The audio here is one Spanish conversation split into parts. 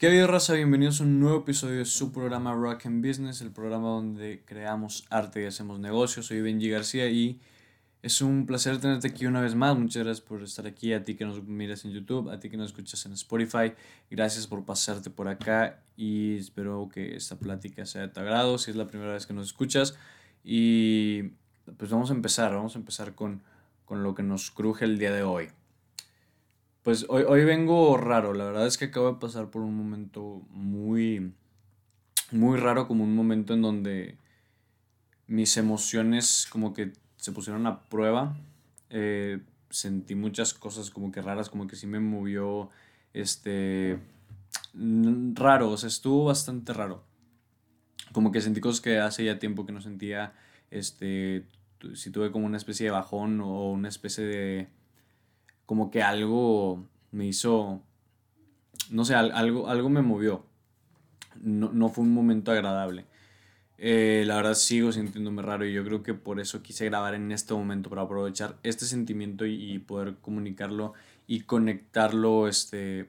¿Qué ha habido, raza? Bienvenidos a un nuevo episodio de su programa Rock and Business, el programa donde creamos arte y hacemos negocios. Soy Benji García y es un placer tenerte aquí una vez más. Muchas gracias por estar aquí, a ti que nos miras en YouTube, a ti que nos escuchas en Spotify. Gracias por pasarte por acá y espero que esta plática sea de tu agrado si es la primera vez que nos escuchas. Y pues vamos a empezar, vamos a empezar con, con lo que nos cruje el día de hoy. Pues hoy, hoy vengo raro, la verdad es que acabo de pasar por un momento muy, muy raro, como un momento en donde mis emociones como que se pusieron a prueba. Eh, sentí muchas cosas como que raras, como que sí me movió, este, raro, o sea, estuvo bastante raro. Como que sentí cosas que hace ya tiempo que no sentía, este, si tuve como una especie de bajón o una especie de como que algo me hizo, no sé, algo, algo me movió. No, fue un momento agradable. Eh, la verdad sigo sintiéndome raro y yo creo que por eso quise grabar en este momento para aprovechar este sentimiento y, poder comunicarlo y conectarlo este,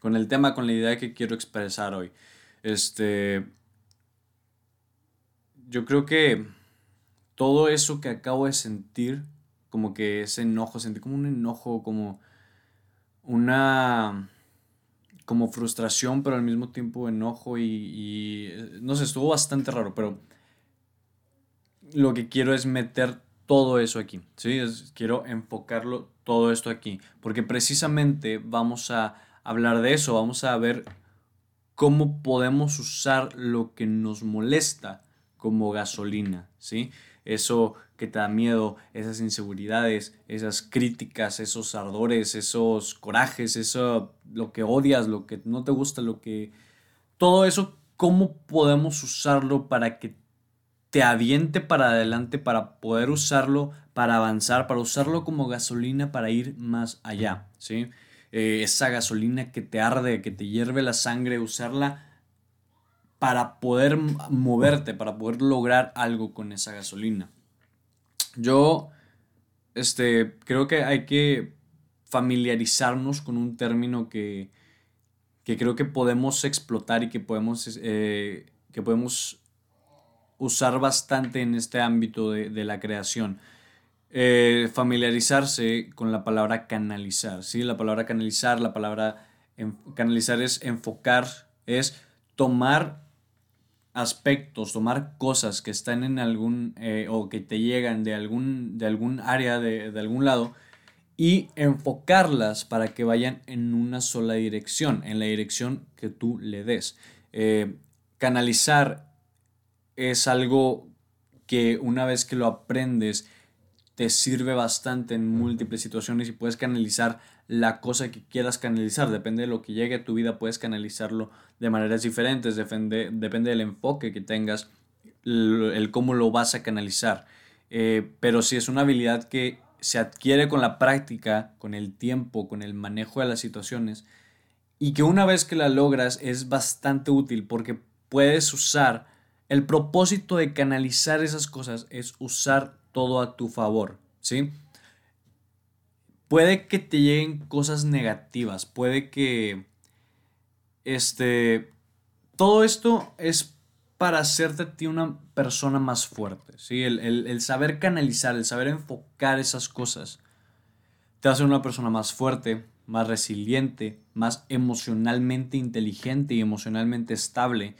con el tema, con la idea que quiero expresar hoy. Este, yo creo que todo eso que acabo de sentir como que ese enojo, sentí como un enojo, como una como frustración, pero al mismo tiempo enojo y, eh, no sé, estuvo bastante raro, pero lo que quiero es meter todo eso aquí, ¿sí? quiero enfocarlo todo esto aquí, porque precisamente vamos a hablar de eso, vamos a ver cómo podemos usar lo que nos molesta como gasolina, ¿sí? Eso que te da miedo, esas inseguridades, esas críticas, esos ardores, esos corajes, eso, lo que odias, lo que no te gusta, lo que... Todo eso, ¿cómo podemos usarlo para que te aviente para adelante, para poder usarlo, para avanzar, para usarlo como gasolina para ir más allá, ¿sí? Eh, esa gasolina que te arde, que te hierve la sangre, usarla para poder moverte, para poder lograr algo con esa gasolina. Yo este, creo que hay que familiarizarnos con un término que, creo que podemos explotar y que podemos, eh, que podemos usar bastante en este ámbito de, la creación. Eh, familiarizarse con la palabra canalizar, ¿sí? La palabra canalizar, la palabra canalizar es enfocar, es tomar aspectos, tomar cosas que están en algún eh, o que te llegan de algún, de algún área, de, algún lado, y enfocarlas para que vayan en una sola dirección, en la dirección que tú le des. Eh, canalizar es algo que una vez que lo aprendes te sirve bastante en múltiples situaciones y puedes canalizar la cosa que quieras canalizar. Depende de lo que llegue a tu vida, puedes canalizarlo de maneras diferentes. Depende, depende del enfoque que tengas, el, cómo lo vas a canalizar. Eh, pero si es una habilidad que se adquiere con la práctica, con el tiempo, con el manejo de las situaciones, y que una vez que la logras es bastante útil porque puedes usar el propósito de canalizar esas cosas es usar todo a tu favor, ¿sí? Puede que te lleguen cosas negativas, puede que este todo esto es para hacerte a ti una persona más fuerte, ¿sí? El, saber canalizar, el saber enfocar esas cosas, te hace una persona más fuerte, más resiliente, más emocionalmente inteligente y emocionalmente estable,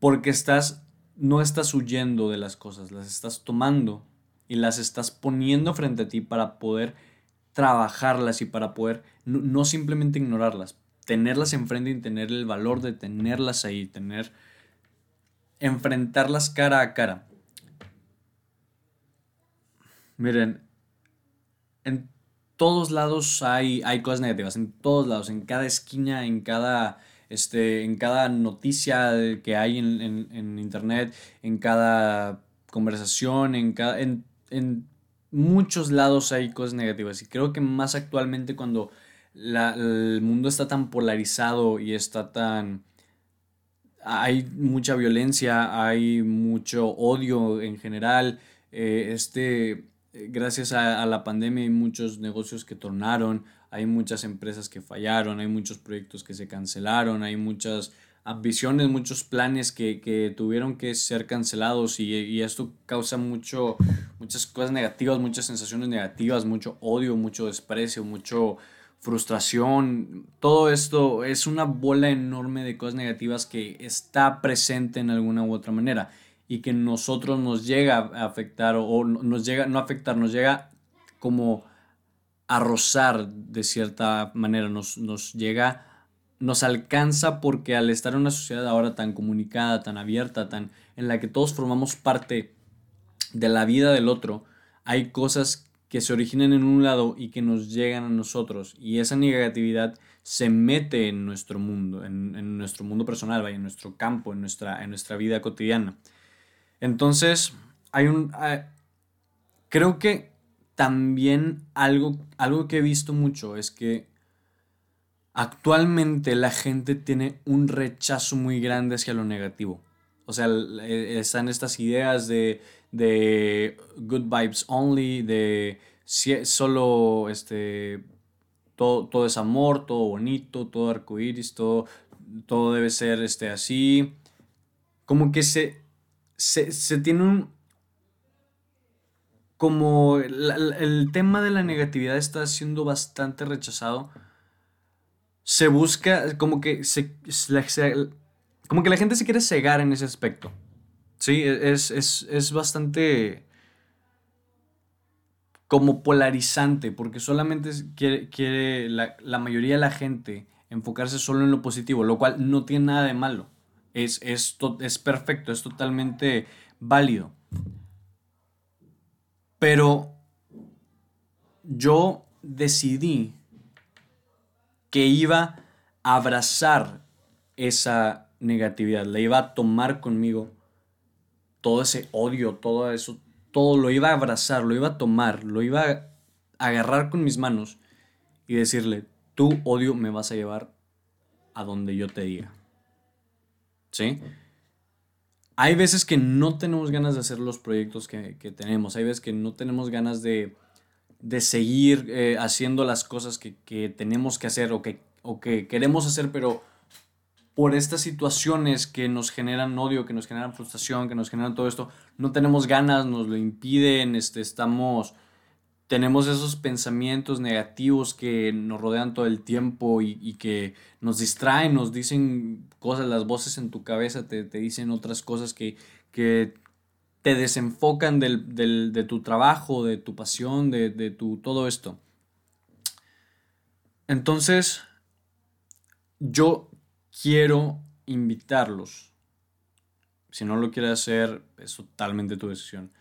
porque estás, no estás huyendo de las cosas, las estás tomando y las estás poniendo frente a ti para poder trabajarlas y para poder no, simplemente ignorarlas, tenerlas enfrente y tener el valor de tenerlas ahí, tener enfrentarlas cara a cara. Miren, en todos lados hay, hay cosas negativas, en todos lados, en cada esquina, en cada, este, en cada noticia que hay en, en internet, en cada conversación, en, cada, en en muchos lados hay cosas negativas y creo que más actualmente cuando el mundo está tan polarizado y está tan... Hay mucha violencia, hay mucho odio en general. Eh, este, gracias a, la pandemia hay muchos negocios que tornaron, hay muchas empresas que fallaron, hay muchos proyectos que se cancelaron, hay muchas ambiciones, muchos planes que, tuvieron que ser cancelados y, esto causa mucho, muchas cosas negativas, muchas sensaciones negativas, mucho odio, mucho desprecio, mucho frustración. Todo esto es una bola enorme de cosas negativas que está presente en alguna u otra manera y que nosotros nos llega a afectar o nos llega, no afectar, nos llega como a rozar de cierta manera, nos, nos llega nos alcanza porque al estar en una sociedad ahora tan comunicada, tan abierta, tan en la que todos formamos parte de la vida del otro, hay cosas que se originan en un lado y que nos llegan a nosotros y esa negatividad se mete en nuestro mundo, en, nuestro mundo personal, en nuestro campo, en nuestra, en nuestra vida cotidiana. Entonces, hay un... creo que también algo, algo que he visto mucho es que actualmente la gente tiene un rechazo muy grande hacia lo negativo. O sea, eh, están estas ideas de, good vibes only, de solo este, todo, todo es amor, todo bonito, todo arcoíris, todo, todo debe ser este, así. Como que se, se, tiene un... Como el tema de la negatividad está siendo bastante rechazado se busca, como que se, como que la gente se quiere cegar en ese aspecto. Sí, e, es, es, bastante como polarizante, porque solamente quiere, quiere la, mayoría de la gente enfocarse solo en lo positivo, lo cual no tiene nada de malo. Es, es, es perfecto, es totalmente válido. Pero yo decidí que iba a abrazar esa negatividad, la iba a tomar conmigo, todo ese odio, todo eso, todo lo iba a abrazar, lo iba a tomar, lo iba a agarrar con mis manos y decirle, tu odio me vas a llevar a donde yo te diga. ¿Sí? Hay veces que no tenemos ganas de hacer los proyectos que, que tenemos, hay veces que no tenemos ganas de de seguir eh, haciendo las cosas que, tenemos que hacer o que, o que queremos hacer, pero por estas situaciones que nos generan odio, que nos generan frustración, que nos generan todo esto, no tenemos ganas, nos lo impiden, este, estamos, tenemos esos pensamientos negativos que nos rodean todo el tiempo y, que nos distraen, nos dicen cosas, las voces en tu cabeza te, te dicen otras cosas que, que te desenfocan de tu trabajo, de tu pasión, de, tu todo esto. Entonces, yo quiero invitarlos, si no lo quieres hacer, es totalmente tu decisión,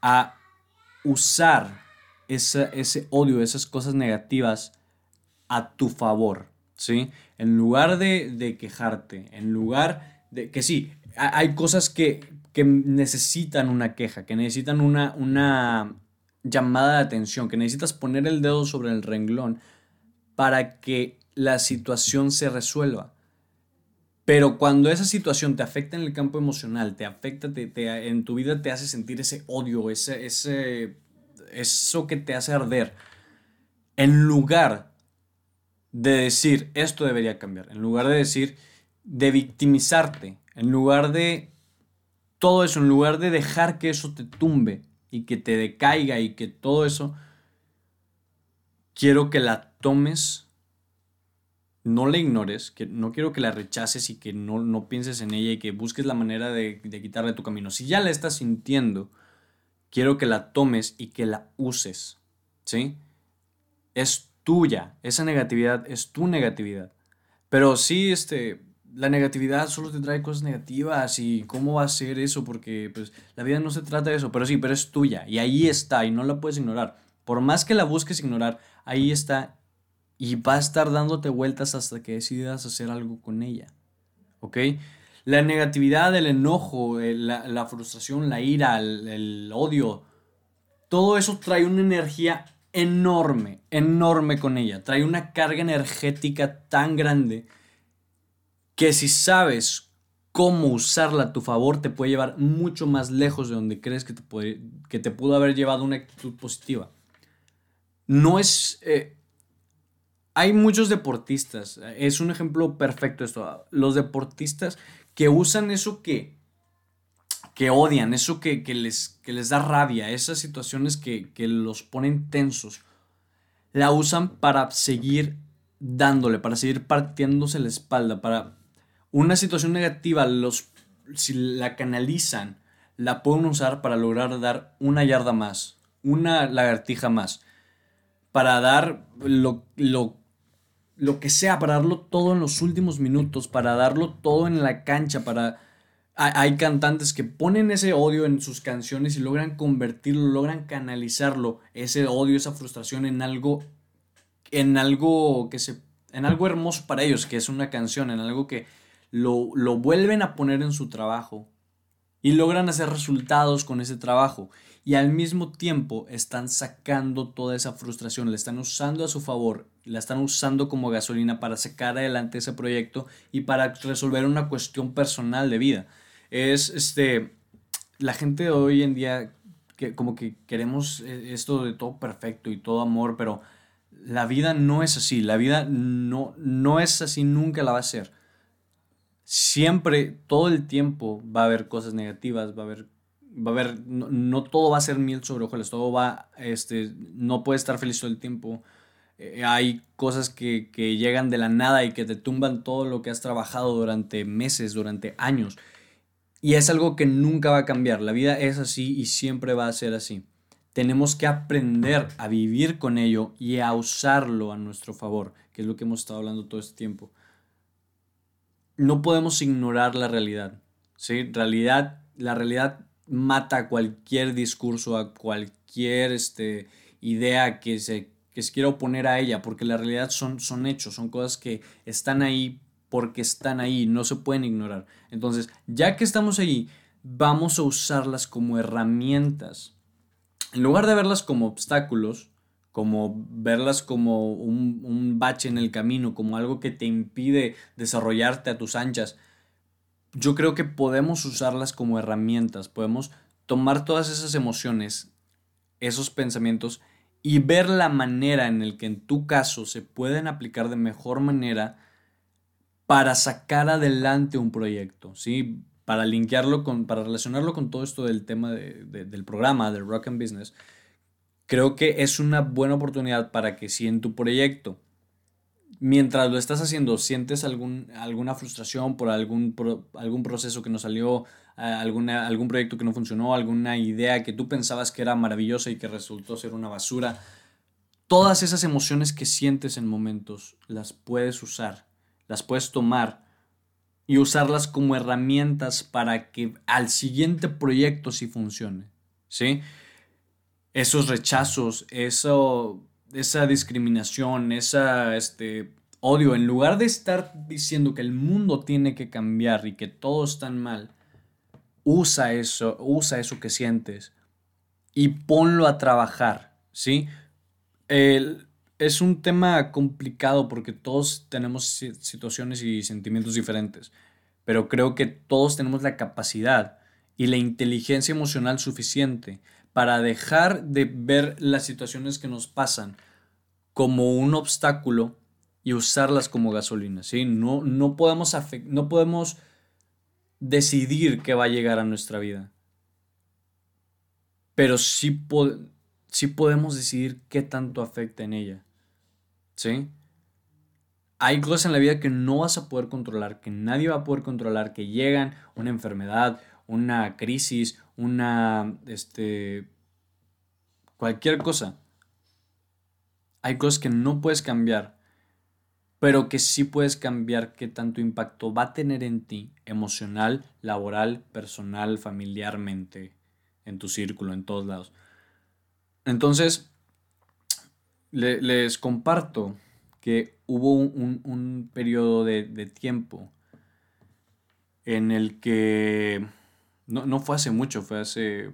a usar ese odio, esas cosas negativas a tu favor, ¿sí? En lugar de, de quejarte, en lugar de que sí, hay cosas que, que necesitan una queja, que necesitan una, una llamada de atención, que necesitas poner el dedo sobre el renglón para que la situación se resuelva. Pero cuando esa situación te afecta en el campo emocional, te afecta, te, en tu vida te hace sentir ese odio, ese, ese, eso que te hace arder, en lugar de decir esto debería cambiar, en lugar de decir de victimizarte, en lugar de todo eso, en lugar de dejar que eso te tumbe y que te decaiga y que todo eso, quiero que la tomes, no la ignores, que no quiero que la rechaces y que no, no pienses en ella y que busques la manera de, de quitarle tu camino. Si ya la estás sintiendo, quiero que la tomes y que la uses, ¿sí? Es tuya, esa negatividad es tu negatividad. Pero sí, este, la negatividad solo te trae cosas negativas y cómo va a ser eso, porque pues la vida no se trata de eso, pero sí, pero es tuya y ahí está y no la puedes ignorar. Por más que la busques ignorar, ahí está y va a estar dándote vueltas hasta que decidas hacer algo con ella. ¿Ok? La negatividad, el enojo, la, frustración, la ira, el, el odio, todo eso trae una energía enorme, enorme con ella. Trae una carga energética tan grande que si sabes cómo usarla a tu favor, te puede llevar mucho más lejos de donde crees que te, puede, que te pudo haber llevado una actitud positiva. No es... Eh, hay muchos deportistas, es un ejemplo perfecto esto, los deportistas que usan eso que, que odian, eso que, les, que les da rabia, esas situaciones que, que los ponen tensos, la usan para seguir dándole, para seguir partiéndose la espalda, para una situación negativa, los, si la canalizan, la pueden usar para lograr dar una yarda más, una lagartija más, para dar lo, lo, lo que sea, para darlo todo en los últimos minutos, para darlo todo en la cancha, para... Hay cantantes que ponen ese odio en sus canciones y logran convertirlo, logran canalizarlo, ese odio, esa frustración en algo, en algo que se, en algo hermoso para ellos, que es una canción, en algo que lo, lo vuelven a poner en su trabajo y logran hacer resultados con ese trabajo. Y al mismo tiempo están sacando toda esa frustración, la están usando a su favor, la están usando como gasolina para sacar adelante ese proyecto y para resolver una cuestión personal de vida. Es este la gente hoy en día que como que queremos eh, esto de todo perfecto y todo amor, pero la vida no es así, la vida no no es así, nunca la va a ser siempre, todo el tiempo va a haber cosas negativas, va a haber, va a haber, no, todo va a ser miel sobre hojuelas, todo va, este, no puede estar feliz todo el tiempo. Eh, hay cosas que, que llegan de la nada y que te tumban todo lo que has trabajado durante meses, durante años. Y es algo que nunca va a cambiar. La vida es así y siempre va a ser así. Tenemos que aprender a vivir con ello y a usarlo a nuestro favor, que es lo que hemos estado hablando todo este tiempo no podemos ignorar la realidad. ¿sí? Realidad, la realidad mata cualquier discurso, a cualquier este, idea que se, que se quiera oponer a ella, porque la realidad son, son hechos, son cosas que están ahí porque están ahí, no se pueden ignorar. Entonces, ya que estamos ahí, vamos a usarlas como herramientas. En lugar de verlas como obstáculos, como verlas como un, bache en el camino, como algo que te impide desarrollarte a tus anchas. Yo creo que podemos usarlas como herramientas, podemos tomar todas esas emociones, esos pensamientos y ver la manera en el que en tu caso se pueden aplicar de mejor manera para sacar adelante un proyecto, ¿sí? Para linkearlo con, para relacionarlo con todo esto del tema del programa, del Rock and Business, creo que es una buena oportunidad para que si en tu proyecto, mientras lo estás haciendo, sientes algún, alguna frustración por algún, algún proceso que no salió, alguna, algún proyecto que no funcionó, alguna idea que tú pensabas que era maravillosa y que resultó ser una basura, todas esas emociones que sientes en momentos las puedes usar, las puedes tomar y usarlas como herramientas para que al siguiente proyecto sí funcione. ¿Sí? esos rechazos, eso, esa discriminación, esa, este, odio, en lugar de estar diciendo que el mundo tiene que cambiar y que todos están mal, usa eso, usa eso que sientes y ponlo a trabajar, ¿sí? es un tema complicado porque todos tenemos situaciones y sentimientos diferentes, pero creo que todos tenemos la capacidad y la inteligencia emocional suficiente para dejar de ver las situaciones que nos pasan como un obstáculo y usarlas como gasolina, ¿sí? No, no, podemos, no podemos decidir qué va a llegar a nuestra vida, pero sí, sí podemos decidir qué tanto afecta en ella, ¿sí? Hay cosas en la vida que no vas a poder controlar, que nadie va a poder controlar, que llegan, una enfermedad, una crisis, una, este, cualquier cosa. Hay cosas que no puedes cambiar, pero que sí puedes cambiar qué tanto impacto va a tener en ti, emocional, laboral, personal, familiarmente, en tu círculo, en todos lados. Entonces, les comparto que hubo un, periodo de, de tiempo en el que no, fue hace mucho, fue hace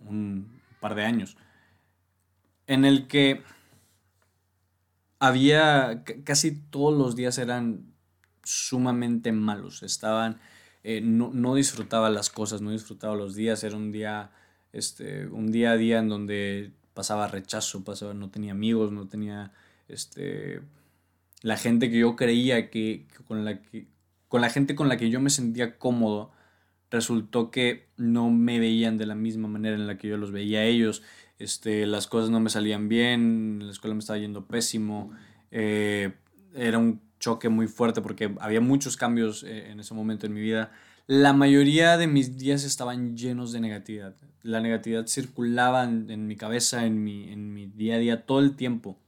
un par de años, en el que había, casi todos los días eran sumamente malos, estaban, eh, no, disfrutaba las cosas, no disfrutaba los días, era un día, este, un día a día en donde pasaba rechazo, pasaba, no tenía amigos, no tenía, este, la gente que yo creía que, con la que con la gente con la que yo me sentía cómodo resultó que no me veían de la misma manera en la que yo los veía a ellos este, las cosas no me salían bien, la escuela me estaba yendo pésimo, eh, era un choque muy fuerte porque había muchos cambios eh, en ese momento en mi vida. La mayoría de mis días estaban llenos de negatividad. La negatividad circulaba en, mi cabeza, en mi, en mi día a día, todo el tiempo.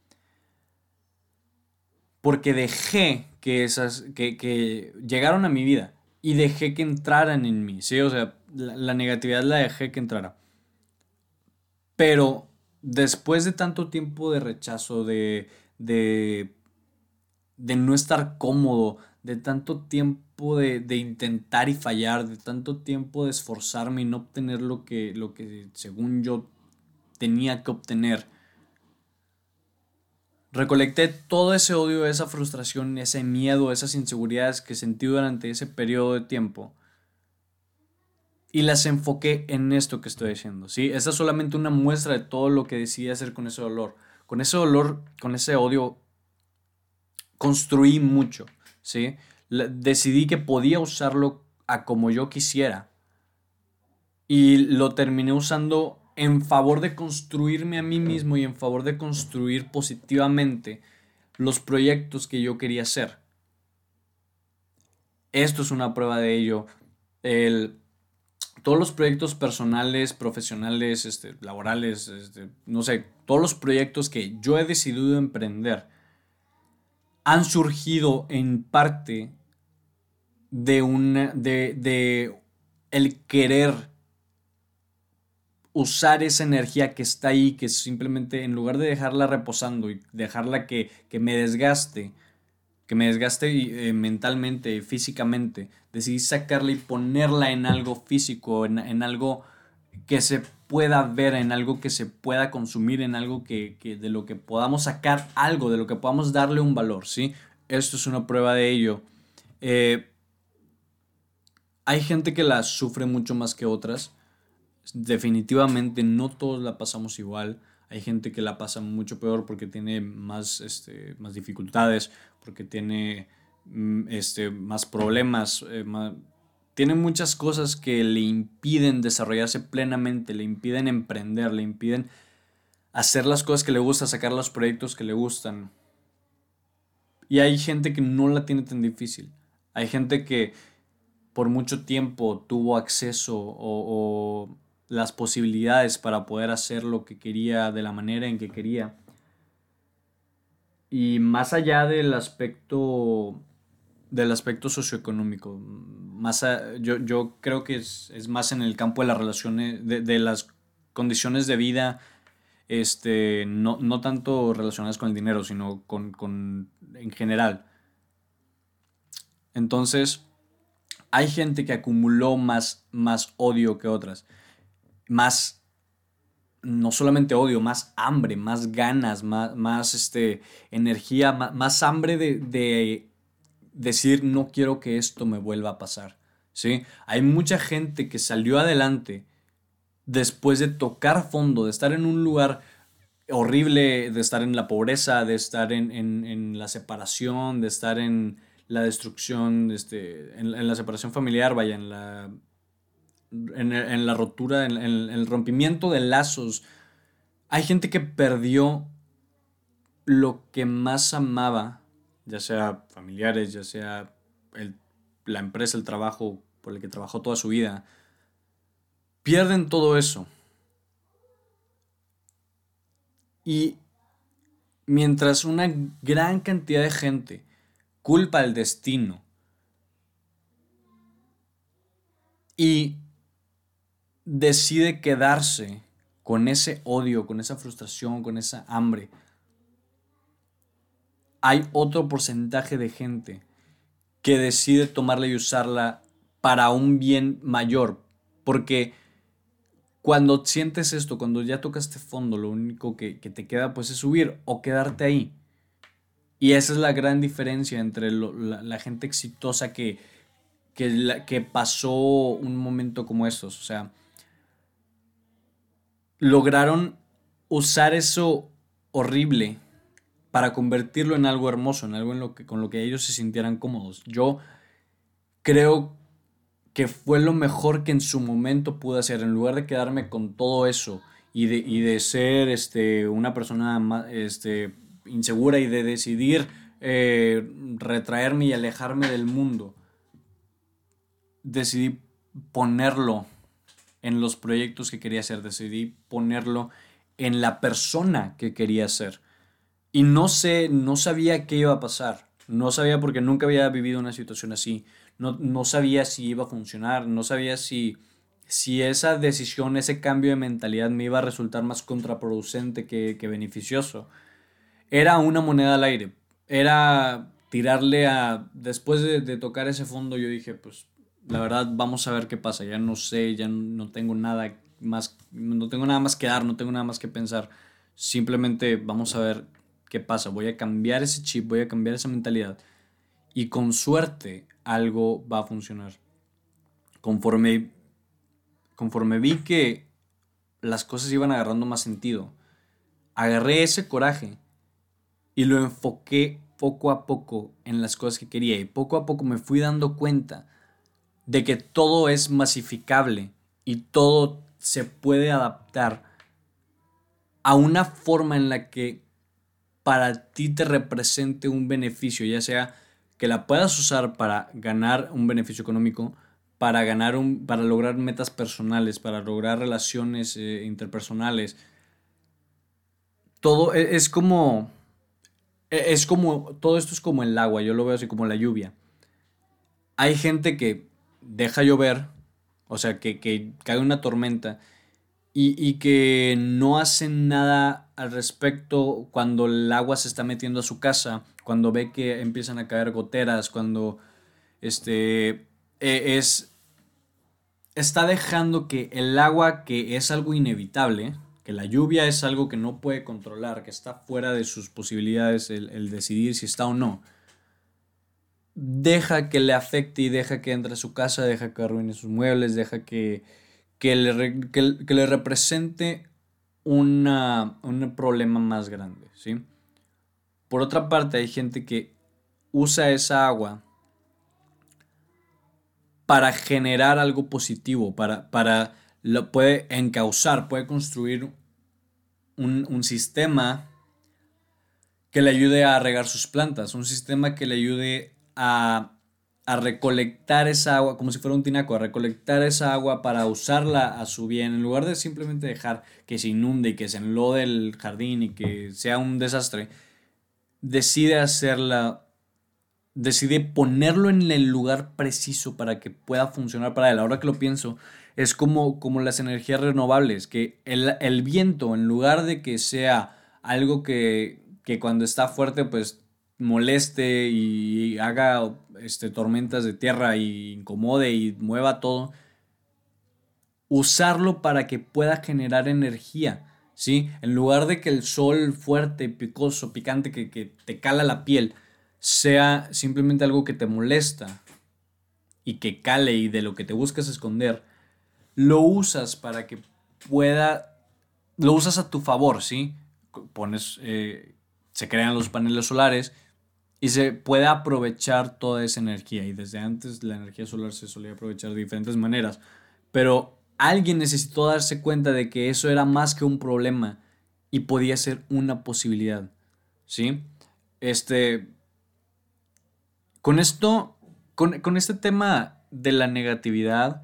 Porque dejé que esas, que, que llegaron a mi vida y dejé que entraran en mí, ¿sí? O sea, la, negatividad la dejé que entrara. Pero después de tanto tiempo de rechazo, de, de, de no estar cómodo, de tanto tiempo de, de, intentar y fallar, de tanto tiempo de esforzarme y no obtener lo que, lo que según yo tenía que obtener, recolecté todo ese odio, esa frustración, ese miedo, esas inseguridades que sentí durante ese periodo de tiempo y las enfoqué en esto que estoy diciendo, ¿sí? Esta es solamente una muestra de todo lo que decidí hacer con ese dolor. Con ese dolor, con ese odio, construí mucho, ¿sí? decidí que podía usarlo a como yo quisiera. Y lo terminé usando en favor de construirme a mí mismo y en favor de construir positivamente los proyectos que yo quería hacer. Esto es una prueba de ello. El todos los proyectos personales, profesionales, este, laborales, este, no sé, todos los proyectos que yo he decidido emprender han surgido en parte de una, de, de el querer usar esa energía que está ahí, que simplemente en lugar de dejarla reposando y dejarla que, que me desgaste, que me desgaste eh, mentalmente, físicamente, decidí sacarla y ponerla en algo físico, en, algo que se pueda ver, en algo que se pueda consumir, en algo que, de lo que podamos sacar algo, de lo que podamos darle un valor, ¿sí? Esto es una prueba de ello. Eh, hay gente que la sufre mucho más que otras. Definitivamente no todos la pasamos igual. Hay gente que la pasa mucho peor porque tiene más, este, más dificultades, porque tiene mm, este, más problemas, eh, tiene muchas cosas que le impiden desarrollarse plenamente, le impiden emprender, le impiden hacer las cosas que le gusta, sacar los proyectos que le gustan. Y hay gente que no la tiene tan difícil. Hay gente que por mucho tiempo tuvo acceso o las posibilidades para poder hacer lo que quería de la manera en que quería. Y más allá del aspecto del aspecto socioeconómico, más yo, yo, creo que es, más en el campo de las relaciones, de, las condiciones de vida, este, no, no, tanto relacionadas con el dinero, sino con, con, en general. Entonces, hay gente que acumuló más, más odio que otras más, no solamente odio, más hambre, más ganas, más, más este, energía, más, hambre de, decir no quiero que esto me vuelva a pasar. ¿sí? Hay mucha gente que salió adelante después de tocar fondo, de estar en un lugar horrible, de estar en la pobreza, de estar en, la separación, de estar en la destrucción, este, en, en, la separación familiar, vaya, en la en, la rotura, en, el rompimiento de lazos. Hay gente que perdió lo que más amaba, ya sea familiares, ya sea la empresa, el trabajo por el que trabajó toda su vida. Pierden todo eso. Y mientras una gran cantidad de gente culpa el destino y decide quedarse con ese odio, con esa frustración, con esa hambre, hay otro porcentaje de gente que decide tomarla y usarla para un bien mayor. Porque cuando sientes esto, cuando ya tocaste fondo, lo único que, te queda pues es subir o quedarte ahí. Y esa es la gran diferencia entre la, gente exitosa que, que pasó un momento como estos. O sea, lograron usar eso horrible para convertirlo en algo hermoso, en algo en lo que, con lo que ellos se sintieran cómodos. Yo creo que fue lo mejor que en su momento pude hacer, en lugar de quedarme con todo eso y de, de ser este, una persona este, insegura y de decidir eh, retraerme y alejarme del mundo, decidí ponerlo en los proyectos que quería hacer, decidí ponerlo en la persona que quería ser. Y no sé, no sabía qué iba a pasar. No sabía porque nunca había vivido una situación así. No, no sabía si iba a funcionar. No sabía si, si esa decisión, ese cambio de mentalidad me iba a resultar más contraproducente que, que beneficioso. Era una moneda al aire. Era tirarle a... Después de, de tocar ese fondo yo dije, pues la verdad vamos a ver qué pasa. Ya no sé, ya no tengo nada más, no tengo nada más que dar, no tengo nada más que pensar. Simplemente vamos a ver ¿qué pasa? Voy a cambiar ese chip, voy a cambiar esa mentalidad y con suerte algo va a funcionar. Conforme, conforme vi que las cosas iban agarrando más sentido, agarré ese coraje y lo enfoqué poco a poco en las cosas que quería y poco a poco me fui dando cuenta de que todo es masificable y todo se puede adaptar a una forma en la que para ti te represente un beneficio, ya sea que la puedas usar para ganar un beneficio económico, para ganar un, para lograr metas personales, para lograr relaciones eh, interpersonales. Todo e, es, como e, es como todo esto es como el agua, yo lo veo así como la lluvia. Hay gente que deja llover, o sea, que, que cae una tormenta y, que no hacen nada al respecto cuando el agua se está metiendo a su casa, cuando ve que empiezan a caer goteras, cuando este e, es está dejando que el agua que es algo inevitable, que la lluvia es algo que no puede controlar, que está fuera de sus posibilidades el, el decidir si está o no, deja que le afecte y deja que entre a su casa, deja que arruine sus muebles, deja que que le, que, le represente una, un problema más grande, ¿sí? Por otra parte, hay gente que usa esa agua para generar algo positivo, para, para lo puede encauzar, puede construir un, un, sistema que le ayude a regar sus plantas, un sistema que le ayude a a recolectar esa agua, como si fuera un tinaco, a recolectar esa agua para usarla a su bien, en lugar de simplemente dejar que se inunde y que se enlode el jardín y que sea un desastre, decide hacerla, decide ponerlo en el lugar preciso para que pueda funcionar para él. Ahora que lo pienso, es como, como las energías renovables, que el, el viento, en lugar de que sea algo que, que cuando está fuerte, pues moleste y haga este, tormentas de tierra y incomode y mueva todo, usarlo para que pueda generar energía, ¿sí? En lugar de que el sol fuerte, picoso, picante, que, te cala la piel, sea simplemente algo que te molesta y que cale y de lo que te buscas esconder, lo usas para que pueda, lo usas a tu favor, ¿sí? Pones, eh, se crean los paneles solares, y se puede aprovechar toda esa energía. Y desde antes la energía solar se solía aprovechar de diferentes maneras. Pero alguien necesitó darse cuenta de que eso era más que un problema y podía ser una posibilidad. ¿Sí? Este. Con esto. Con, con este tema de la negatividad.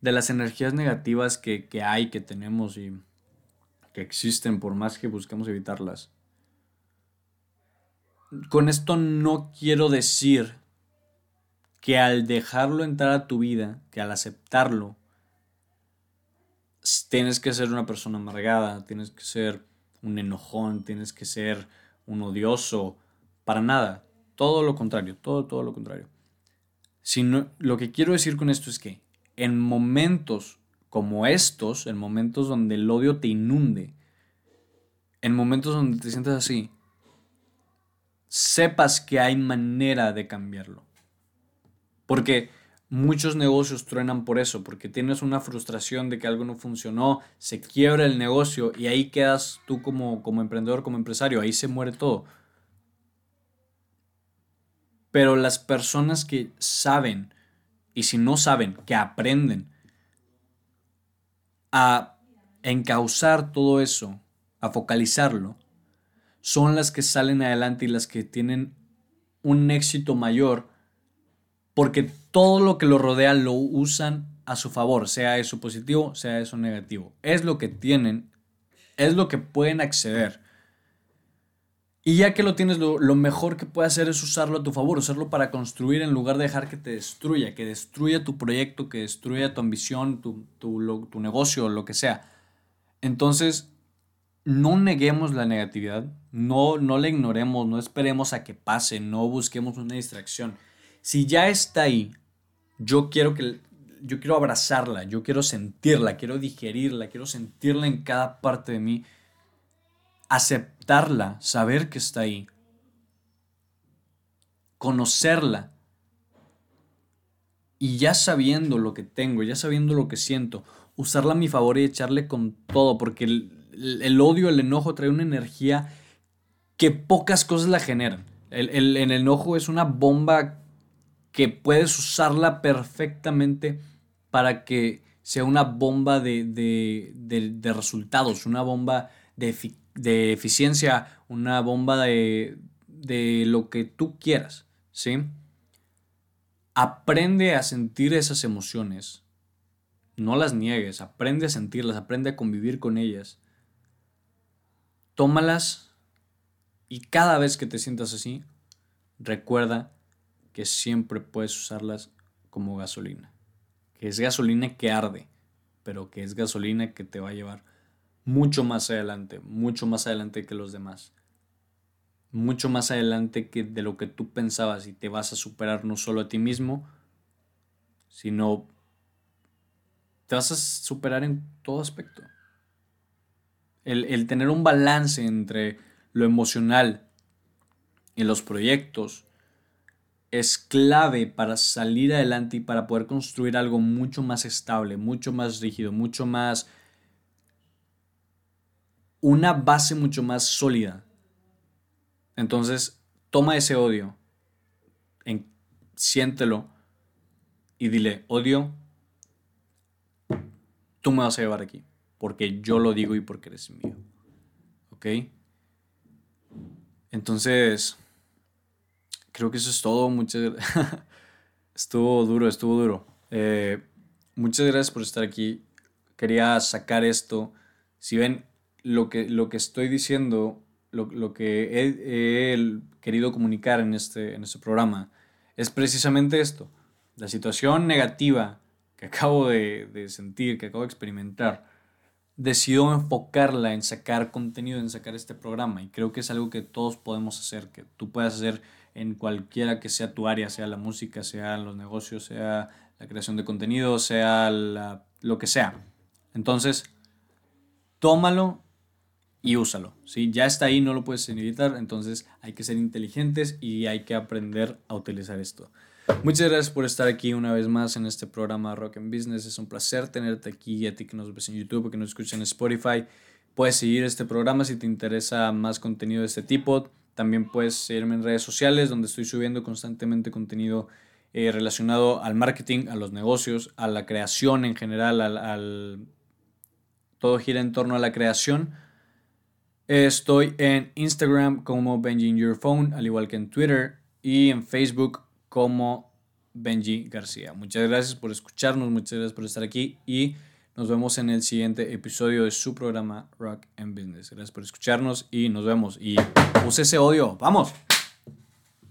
De las energías negativas que, que hay, que tenemos y que existen por más que busquemos evitarlas con esto no quiero decir que al dejarlo entrar a tu vida, que al aceptarlo, tienes que ser una persona amargada, tienes que ser un enojón, tienes que ser un odioso, para nada. Todo lo contrario, todo, todo lo contrario. Sino, lo que quiero decir con esto es que en momentos como estos, en momentos donde el odio te inunde, en momentos donde te sientes así, sepas que hay manera de cambiarlo. Porque Muchos negocios truenan por eso, porque tienes una frustración de que algo no funcionó, se quiebra el negocio y ahí quedas tú como, como emprendedor, como empresario, ahí se muere todo. Pero las personas que saben, y si no saben, que aprenden a encauzar todo eso, a focalizarlo, son las que salen adelante y las que tienen un éxito mayor porque todo lo que lo rodea lo usan a su favor, sea eso positivo, sea eso negativo. Es lo que tienen, es lo que pueden acceder. Y ya que lo tienes, lo, mejor que puedes hacer es usarlo a tu favor, usarlo para construir en lugar de dejar que te destruya, que destruya tu proyecto, que destruya tu ambición, tu, tu, tu negocio, lo que sea. Entonces, no neguemos la negatividad, no, no la ignoremos, no esperemos a que pase, no busquemos una distracción. Si ya está ahí, yo quiero que yo quiero abrazarla, yo quiero sentirla, quiero digerirla, quiero sentirla en cada parte de mí, aceptarla, saber que está ahí, conocerla y ya sabiendo lo que tengo, ya sabiendo lo que siento, usarla a mi favor y echarle con todo, porque el, odio, el enojo trae una energía que pocas cosas la generan. El, el, el enojo es una bomba que puedes usarla perfectamente para que sea una bomba de, resultados, una bomba de, eficiencia, una bomba de, lo que tú quieras, ¿sí? Aprende a sentir esas emociones, no las niegues, aprende a sentirlas, aprende a convivir con ellas. Tómalas y cada vez que te sientas así, recuerda que siempre puedes usarlas como gasolina. Que es gasolina que arde, pero que es gasolina que te va a llevar mucho más adelante, mucho más adelante que los demás. Mucho más adelante que de lo que tú pensabas y te vas a superar no solo a ti mismo, sino te vas a superar en todo aspecto. El, tener un balance entre lo emocional y los proyectos es clave para salir adelante y para poder construir algo mucho más estable, mucho más rígido, mucho más... una base mucho más sólida. Entonces, toma ese odio, en, siéntelo y dile, odio, tú me vas a llevar aquí, porque yo lo digo y porque eres mío. ¿Ok? Entonces creo que eso es todo. Muchas estuvo duro, estuvo duro. Eh, muchas gracias por estar aquí. Quería sacar esto. Si ven lo que, lo que estoy diciendo, lo, que he, querido comunicar en este, en este programa, es precisamente esto. La situación negativa que acabo de sentir, que acabo de experimentar, decido enfocarla en sacar contenido, en sacar este programa. Y creo que es algo que todos podemos hacer, que tú puedas hacer en cualquiera que sea tu área, sea la música, sea los negocios, sea la creación de contenido, sea lo que sea. Entonces, tómalo y úsalo. ¿sí? Ya está ahí, no lo puedes editar, entonces hay que ser inteligentes y hay que aprender a utilizar esto. Muchas gracias por estar aquí una vez más en este programa Rock and Business. Es un placer tenerte aquí, a ti que nos ves en YouTube, que nos escuchas en Spotify. Puedes seguir este programa si te interesa más contenido de este tipo. También puedes seguirme en redes sociales donde estoy subiendo constantemente contenido eh, relacionado al marketing, a los negocios, a la creación en general, al, todo gira en torno a la creación. Estoy en Instagram como Benji Your Phone, al igual que en Twitter y en Facebook como Benji García. Muchas gracias por escucharnos, muchas gracias por estar aquí y nos vemos en el siguiente episodio de su programa Rock and Business. Gracias por escucharnos y nos vemos. Y use ese odio. ¡Vamos!